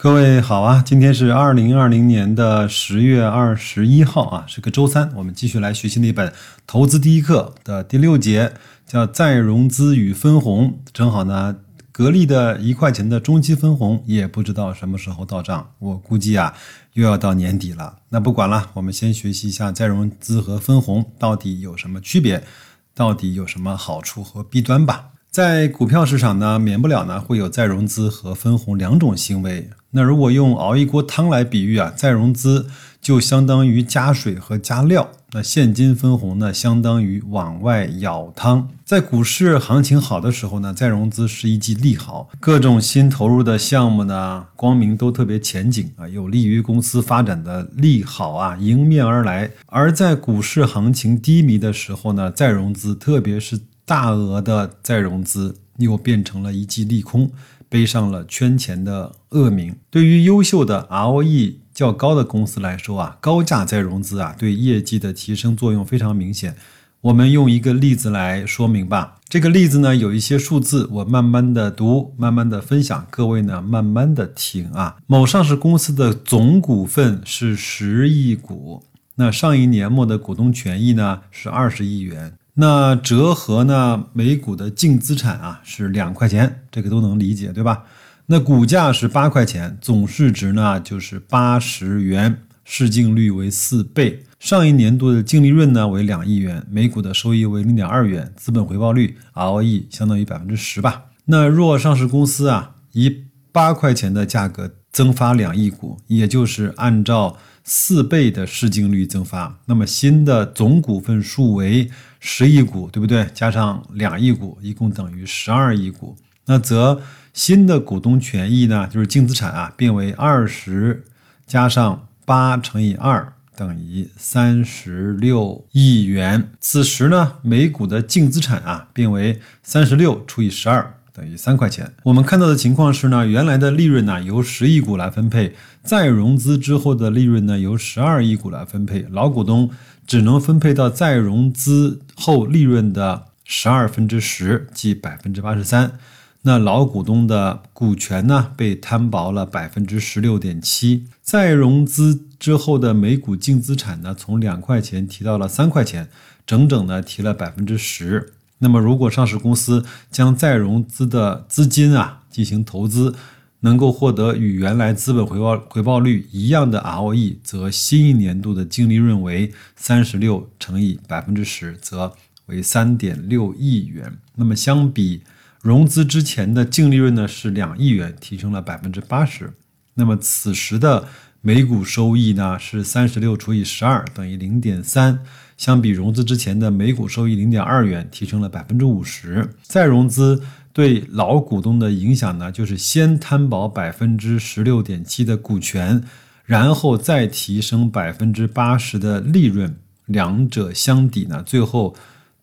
各位好啊，今天是二零二零年的十月二十一号啊，是个周三。我们继续来学习那本《投资第一课》的第六节，叫再融资与分红。正好呢，格力的一块钱的中期分红也不知道什么时候到账，我估计啊，又要到年底了。那不管了，我们先学习一下再融资和分红到底有什么区别，到底有什么好处和弊端吧。在股票市场呢，免不了呢会有再融资和分红两种行为。那如果用熬一锅汤来比喻啊，再融资就相当于加水和加料，那现金分红呢，相当于往外舀汤。在股市行情好的时候呢，再融资是一剂利好，各种新投入的项目呢，光明都特别前景啊，有利于公司发展的利好啊，迎面而来。而在股市行情低迷的时候呢，再融资，特别是大额的再融资又变成了一记利空，背上了圈钱的恶名。对于优秀的 ROE 较高的公司来说啊，高价再融资啊，对业绩的提升作用非常明显。我们用一个例子来说明吧。这个例子呢，有一些数字，我慢慢的读，慢慢的分享，各位呢慢慢的听啊。某上市公司的总股份是十亿股，那上一年末的股东权益呢是二十亿元。那折合呢，每股的净资产啊是两块钱，这个都能理解，对吧？那股价是八块钱，总市值呢就是八十元，市净率为四倍，上一年度的净利润呢为两亿元，每股的收益为零点二元，资本回报率 ROE 相当于百分之十吧。那若上市公司啊以八块钱的价格增发两亿股，也就是按照四倍的市净率增发，那么新的总股份数为十亿股，对不对？加上两亿股，一共等于十二亿股。那则新的股东权益呢，就是净资产啊，变为二十加上八乘以二等于三十六亿元。此时呢，每股的净资产啊，变为三十六除以十二。等于三块钱。我们看到的情况是呢，原来的利润呢由十亿股来分配，再融资之后的利润呢由十二亿股来分配，老股东只能分配到再融资后利润的十二分之十，即百分之八十三。那老股东的股权呢被摊薄了百分之十六点七。再融资之后的每股净资产呢从两块钱提到了三块钱，整整呢提了百分之十。那么，如果上市公司将再融资的资金啊进行投资，能够获得与原来资本回报回报率一样的 ROE，则新一年度的净利润为三十六乘以百分之十，则为三点六亿元。那么，相比融资之前的净利润呢是两亿元，提升了百分之八十。那么，此时的每股收益呢是三十六除以十二等于零点三。相比融资之前的每股收益零点二元，提升了百分之五十。再融资对老股东的影响呢，就是先摊薄百分之十六点七的股权，然后再提升百分之八十的利润，两者相抵呢，最后。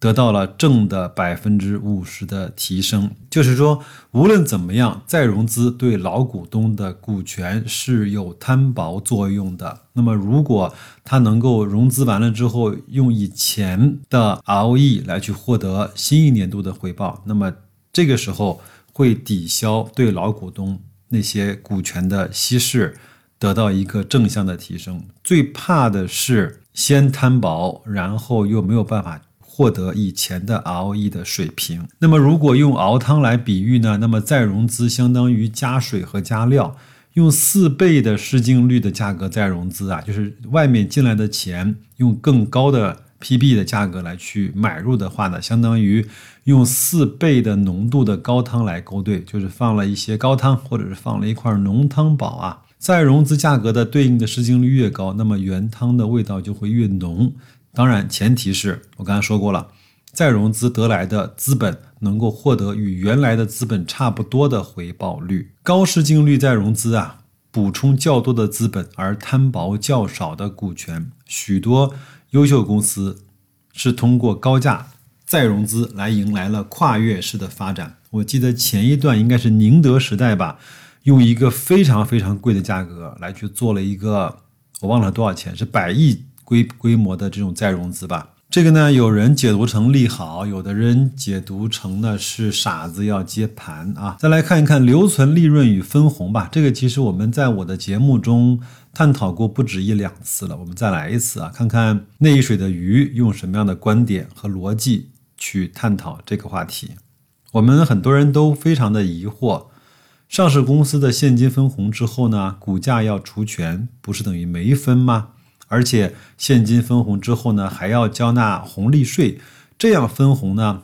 得到了正的百分之五十的提升，就是说，无论怎么样，再融资对老股东的股权是有摊薄作用的。那么，如果他能够融资完了之后，用以前的 ROE 来去获得新一年度的回报，那么这个时候会抵消对老股东那些股权的稀释，得到一个正向的提升。最怕的是先摊薄，然后又没有办法。获得以前的 ROE 的水平。那么，如果用熬汤来比喻呢？那么再融资相当于加水和加料，用四倍的市净率的价格再融资啊，就是外面进来的钱用更高的 PB 的价格来去买入的话呢，相当于用四倍的浓度的高汤来勾兑，就是放了一些高汤，或者是放了一块浓汤宝啊。再融资价格的对应的市净率越高，那么原汤的味道就会越浓。当然，前提是我刚才说过了，再融资得来的资本能够获得与原来的资本差不多的回报率。高市净率再融资啊，补充较多的资本而摊薄较少的股权。许多优秀公司是通过高价再融资来迎来了跨越式的发展。我记得前一段应该是宁德时代吧，用一个非常非常贵的价格来去做了一个，我忘了多少钱，是百亿规规模的这种再融资吧。这个呢，有人解读成利好，有的人解读成呢是傻子要接盘啊。再来看一看留存利润与分红吧。这个其实我们在我的节目中探讨过不止一两次了。我们再来一次啊，看看那一水的鱼用什么样的观点和逻辑去探讨这个话题。我们很多人都非常的疑惑，上市公司的现金分红之后呢，股价要除权，不是等于没分吗？而且现金分红之后呢，还要交纳红利税，这样分红呢，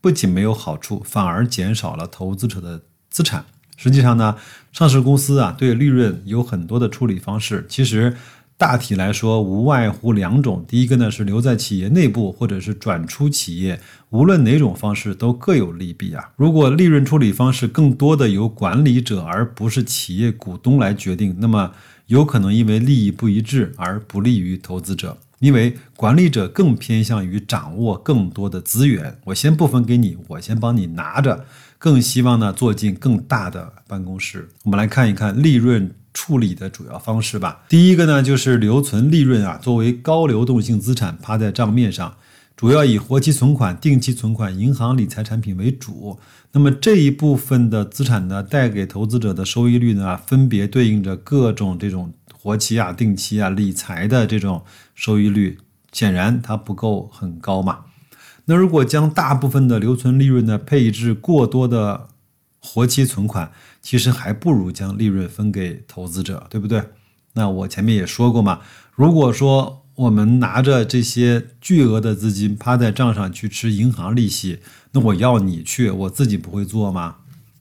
不仅没有好处，反而减少了投资者的资产。实际上呢，上市公司啊，对利润有很多的处理方式。其实大体来说，无外乎两种：第一个呢是留在企业内部，或者是转出企业。无论哪种方式都各有利弊啊。如果利润处理方式更多的由管理者而不是企业股东来决定，那么。有可能因为利益不一致而不利于投资者，因为管理者更偏向于掌握更多的资源。我先不分给你，我先帮你拿着，更希望呢做进更大的办公室。我们来看一看利润处理的主要方式吧。第一个呢就是留存利润啊，作为高流动性资产趴在账面上。主要以活期存款、定期存款、银行理财产品为主。那么这一部分的资产呢，带给投资者的收益率呢，分别对应着各种这种活期啊、定期啊、理财的这种收益率。显然它不够很高嘛。那如果将大部分的留存利润呢配置过多的活期存款，其实还不如将利润分给投资者，对不对？那我前面也说过嘛，如果说。我们拿着这些巨额的资金趴在账上去吃银行利息，那我要你去，我自己不会做吗？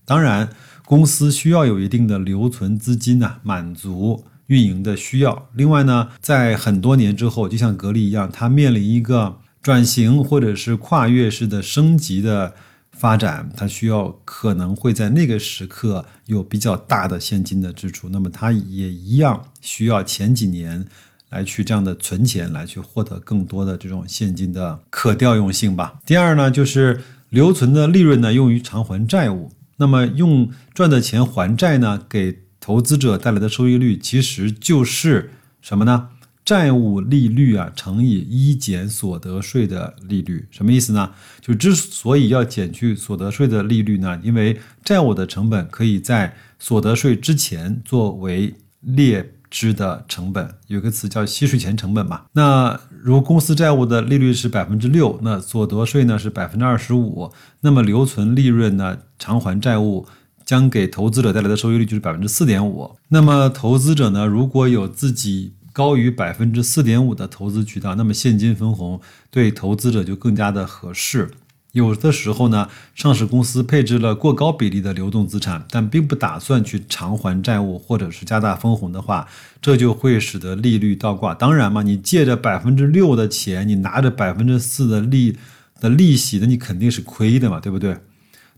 当然，公司需要有一定的留存资金呐，满足运营的需要。另外呢，在很多年之后，就像格力一样，它面临一个转型或者是跨越式的升级的发展，它需要可能会在那个时刻有比较大的现金的支出，那么它也一样需要前几年。来去这样的存钱，来去获得更多的这种现金的可调用性吧。第二呢，就是留存的利润呢用于偿还债务。那么用赚的钱还债呢，给投资者带来的收益率其实就是什么呢？债务利率啊乘以一减所得税的利率。什么意思呢？就之所以要减去所得税的利率呢，因为债务的成本可以在所得税之前作为列。支的成本有个词叫息税前成本嘛？那如公司债务的利率是百分之六，那所得税呢是百分之二十五，那么留存利润呢偿还债务将给投资者带来的收益率就是百分之四点五。那么投资者呢如果有自己高于百分之四点五的投资渠道，那么现金分红对投资者就更加的合适。有的时候呢，上市公司配置了过高比例的流动资产，但并不打算去偿还债务或者是加大分红的话，这就会使得利率倒挂。当然嘛，你借着百分之六的钱，你拿着百分之四的利的利息，那你肯定是亏的嘛，对不对？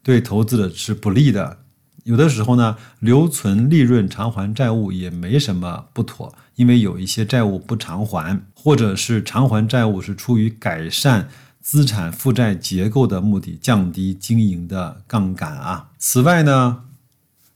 对投资者是不利的。有的时候呢，留存利润偿还债务也没什么不妥，因为有一些债务不偿还，或者是偿还债务是出于改善。资产负债结构的目的，降低经营的杠杆啊。此外呢，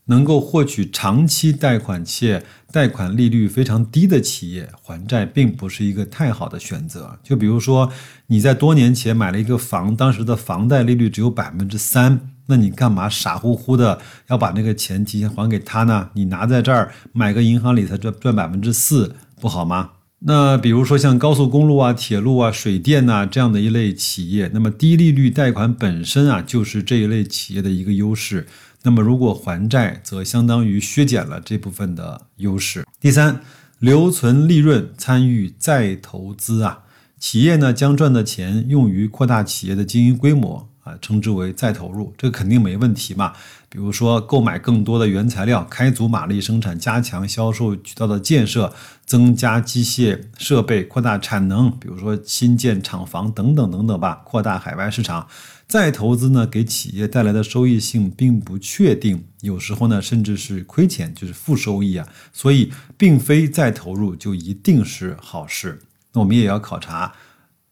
能够获取长期贷款且贷款利率非常低的企业还债，并不是一个太好的选择。就比如说，你在多年前买了一个房，当时的房贷利率只有百分之三，那你干嘛傻乎乎的要把那个钱提前还给他呢？你拿在这儿买个银行理财赚赚百分之四，不好吗？那比如说像高速公路啊、铁路啊、水电呐这样的一类企业，那么低利率贷款本身啊就是这一类企业的一个优势。那么如果还债，则相当于削减了这部分的优势。第三，留存利润参与再投资啊，企业呢将赚的钱用于扩大企业的经营规模。啊，称之为再投入，这肯定没问题嘛。比如说，购买更多的原材料，开足马力生产，加强销售渠道的建设，增加机械设备，扩大产能。比如说，新建厂房等等等等吧，扩大海外市场。再投资呢，给企业带来的收益性并不确定，有时候呢，甚至是亏钱，就是负收益啊。所以，并非再投入就一定是好事。那我们也要考察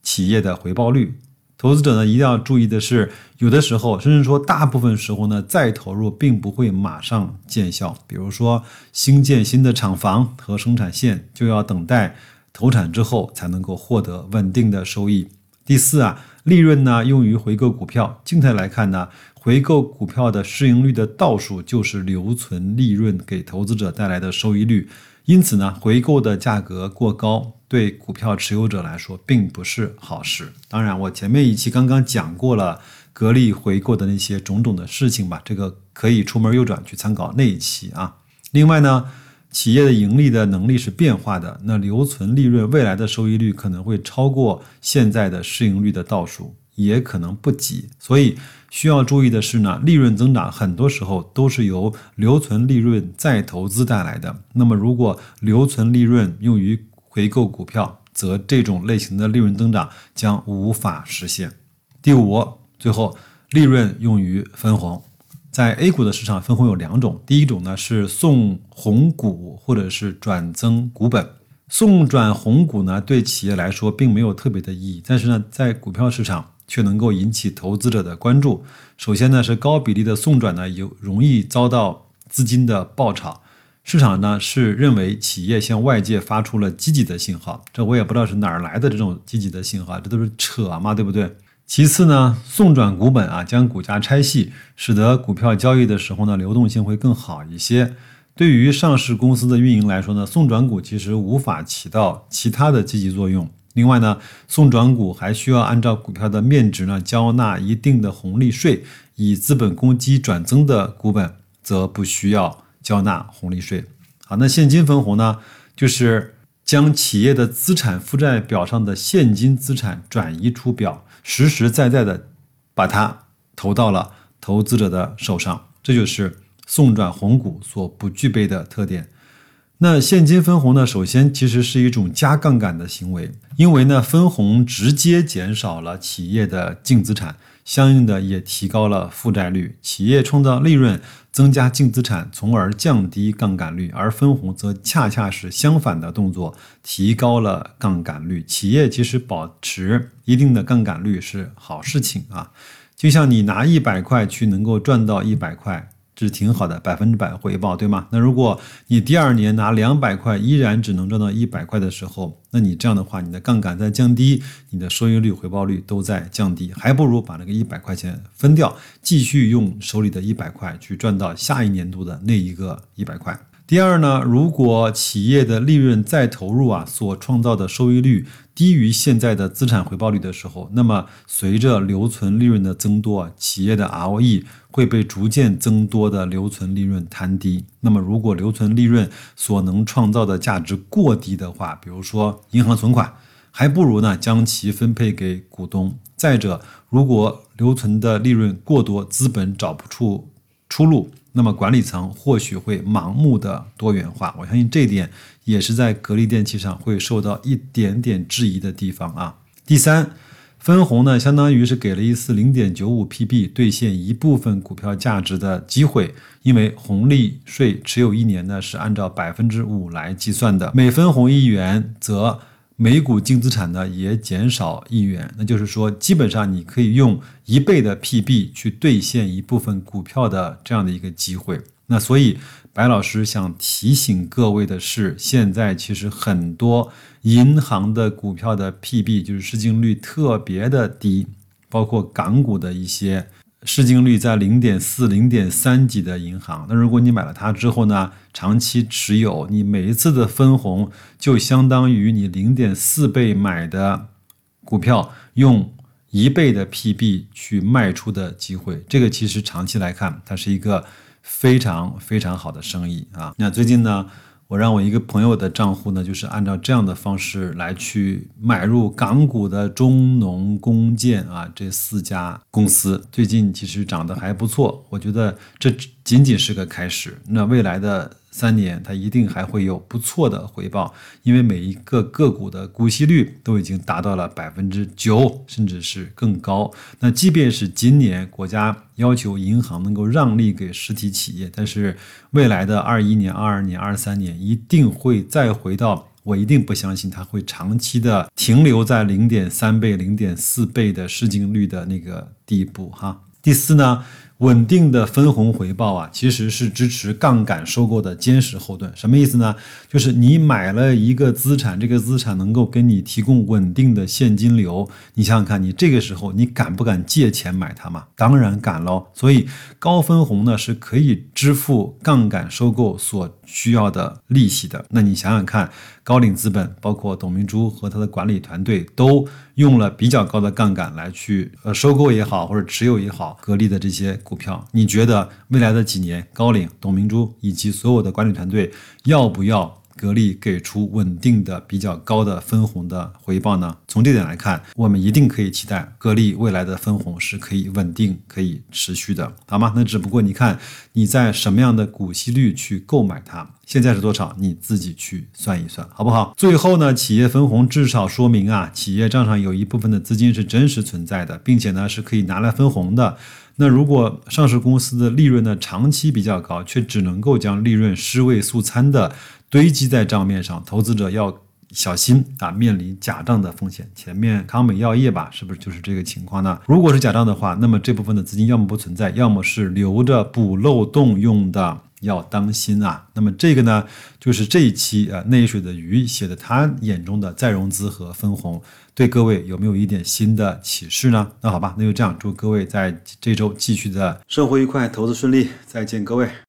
企业的回报率。投资者呢一定要注意的是，有的时候，甚至说大部分时候呢，再投入并不会马上见效。比如说，新建新的厂房和生产线，就要等待投产之后才能够获得稳定的收益。第四啊，利润呢用于回购股票，静态来看呢，回购股票的市盈率的倒数就是留存利润给投资者带来的收益率。因此呢，回购的价格过高，对股票持有者来说并不是好事。当然，我前面一期刚刚讲过了格力回购的那些种种的事情吧，这个可以出门右转去参考那一期啊。另外呢，企业的盈利的能力是变化的，那留存利润未来的收益率可能会超过现在的市盈率的倒数。也可能不及，所以需要注意的是呢，利润增长很多时候都是由留存利润再投资带来的。那么，如果留存利润用于回购股票，则这种类型的利润增长将无法实现。第五，最后，利润用于分红，在 A 股的市场分红有两种，第一种呢是送红股或者是转增股本。送转红股呢，对企业来说并没有特别的意义，但是呢，在股票市场。却能够引起投资者的关注。首先呢，是高比例的送转呢，有容易遭到资金的爆炒。市场呢是认为企业向外界发出了积极的信号，这我也不知道是哪儿来的这种积极的信号，这都是扯嘛，对不对？其次呢，送转股本啊，将股价拆细，使得股票交易的时候呢，流动性会更好一些。对于上市公司的运营来说呢，送转股其实无法起到其他的积极作用。另外呢，送转股还需要按照股票的面值呢交纳一定的红利税，以资本公积转增的股本则不需要交纳红利税。好，那现金分红呢，就是将企业的资产负债表上的现金资产转移出表，实实在在的把它投到了投资者的手上，这就是送转红股所不具备的特点。那现金分红呢？首先，其实是一种加杠杆的行为，因为呢，分红直接减少了企业的净资产，相应的也提高了负债率。企业创造利润，增加净资产，从而降低杠杆率，而分红则恰恰是相反的动作，提高了杠杆率。企业其实保持一定的杠杆率是好事情啊，就像你拿一百块去能够赚到一百块。这是挺好的，百分之百回报，对吗？那如果你第二年拿两百块，依然只能赚到一百块的时候，那你这样的话，你的杠杆在降低，你的收益率、回报率都在降低，还不如把那个一百块钱分掉，继续用手里的一百块去赚到下一年度的那一个一百块。第二呢，如果企业的利润再投入啊，所创造的收益率低于现在的资产回报率的时候，那么随着留存利润的增多，企业的 ROE 会被逐渐增多的留存利润摊低。那么如果留存利润所能创造的价值过低的话，比如说银行存款，还不如呢将其分配给股东。再者，如果留存的利润过多，资本找不出出路。那么管理层或许会盲目的多元化，我相信这一点也是在格力电器上会受到一点点质疑的地方啊。第三，分红呢，相当于是给了一次零点九五 PB 兑现一部分股票价值的机会，因为红利税持有一年呢是按照百分之五来计算的，每分红一元则。每股净资产呢也减少一元，那就是说，基本上你可以用一倍的 PB 去兑现一部分股票的这样的一个机会。那所以，白老师想提醒各位的是，现在其实很多银行的股票的 PB 就是市净率特别的低，包括港股的一些。市净率在零点四、零点三几的银行，那如果你买了它之后呢，长期持有，你每一次的分红就相当于你零点四倍买的股票用一倍的 PB 去卖出的机会。这个其实长期来看，它是一个非常非常好的生意啊。那最近呢？我让我一个朋友的账户呢，就是按照这样的方式来去买入港股的中农工建啊这四家公司，最近其实涨得还不错，我觉得这仅仅是个开始，那未来的。三年，它一定还会有不错的回报，因为每一个个股的股息率都已经达到了百分之九，甚至是更高。那即便是今年国家要求银行能够让利给实体企业，但是未来的二一年、二二年、二三年一定会再回到我一定不相信它会长期的停留在零点三倍、零点四倍的市净率的那个地步哈。第四呢？稳定的分红回报啊，其实是支持杠杆收购的坚实后盾。什么意思呢？就是你买了一个资产，这个资产能够给你提供稳定的现金流。你想想看，你这个时候你敢不敢借钱买它嘛？当然敢喽。所以高分红呢是可以支付杠杆收购所需要的利息的。那你想想看，高瓴资本包括董明珠和他的管理团队都用了比较高的杠杆来去呃收购也好，或者持有也好，格力的这些。股票，你觉得未来的几年，高领、董明珠以及所有的管理团队要不要格力给出稳定的、比较高的分红的回报呢？从这点来看，我们一定可以期待格力未来的分红是可以稳定、可以持续的，好吗？那只不过你看你在什么样的股息率去购买它。现在是多少？你自己去算一算，好不好？最后呢，企业分红至少说明啊，企业账上有一部分的资金是真实存在的，并且呢是可以拿来分红的。那如果上市公司的利润呢长期比较高，却只能够将利润尸位素餐的堆积在账面上，投资者要小心啊，面临假账的风险。前面康美药业吧，是不是就是这个情况呢？如果是假账的话，那么这部分的资金要么不存在，要么是留着补漏洞用的。要当心啊！那么这个呢，就是这一期啊内水的鱼写的他眼中的再融资和分红，对各位有没有一点新的启示呢？那好吧，那就这样，祝各位在这周继续的生活愉快，投资顺利，再见各位。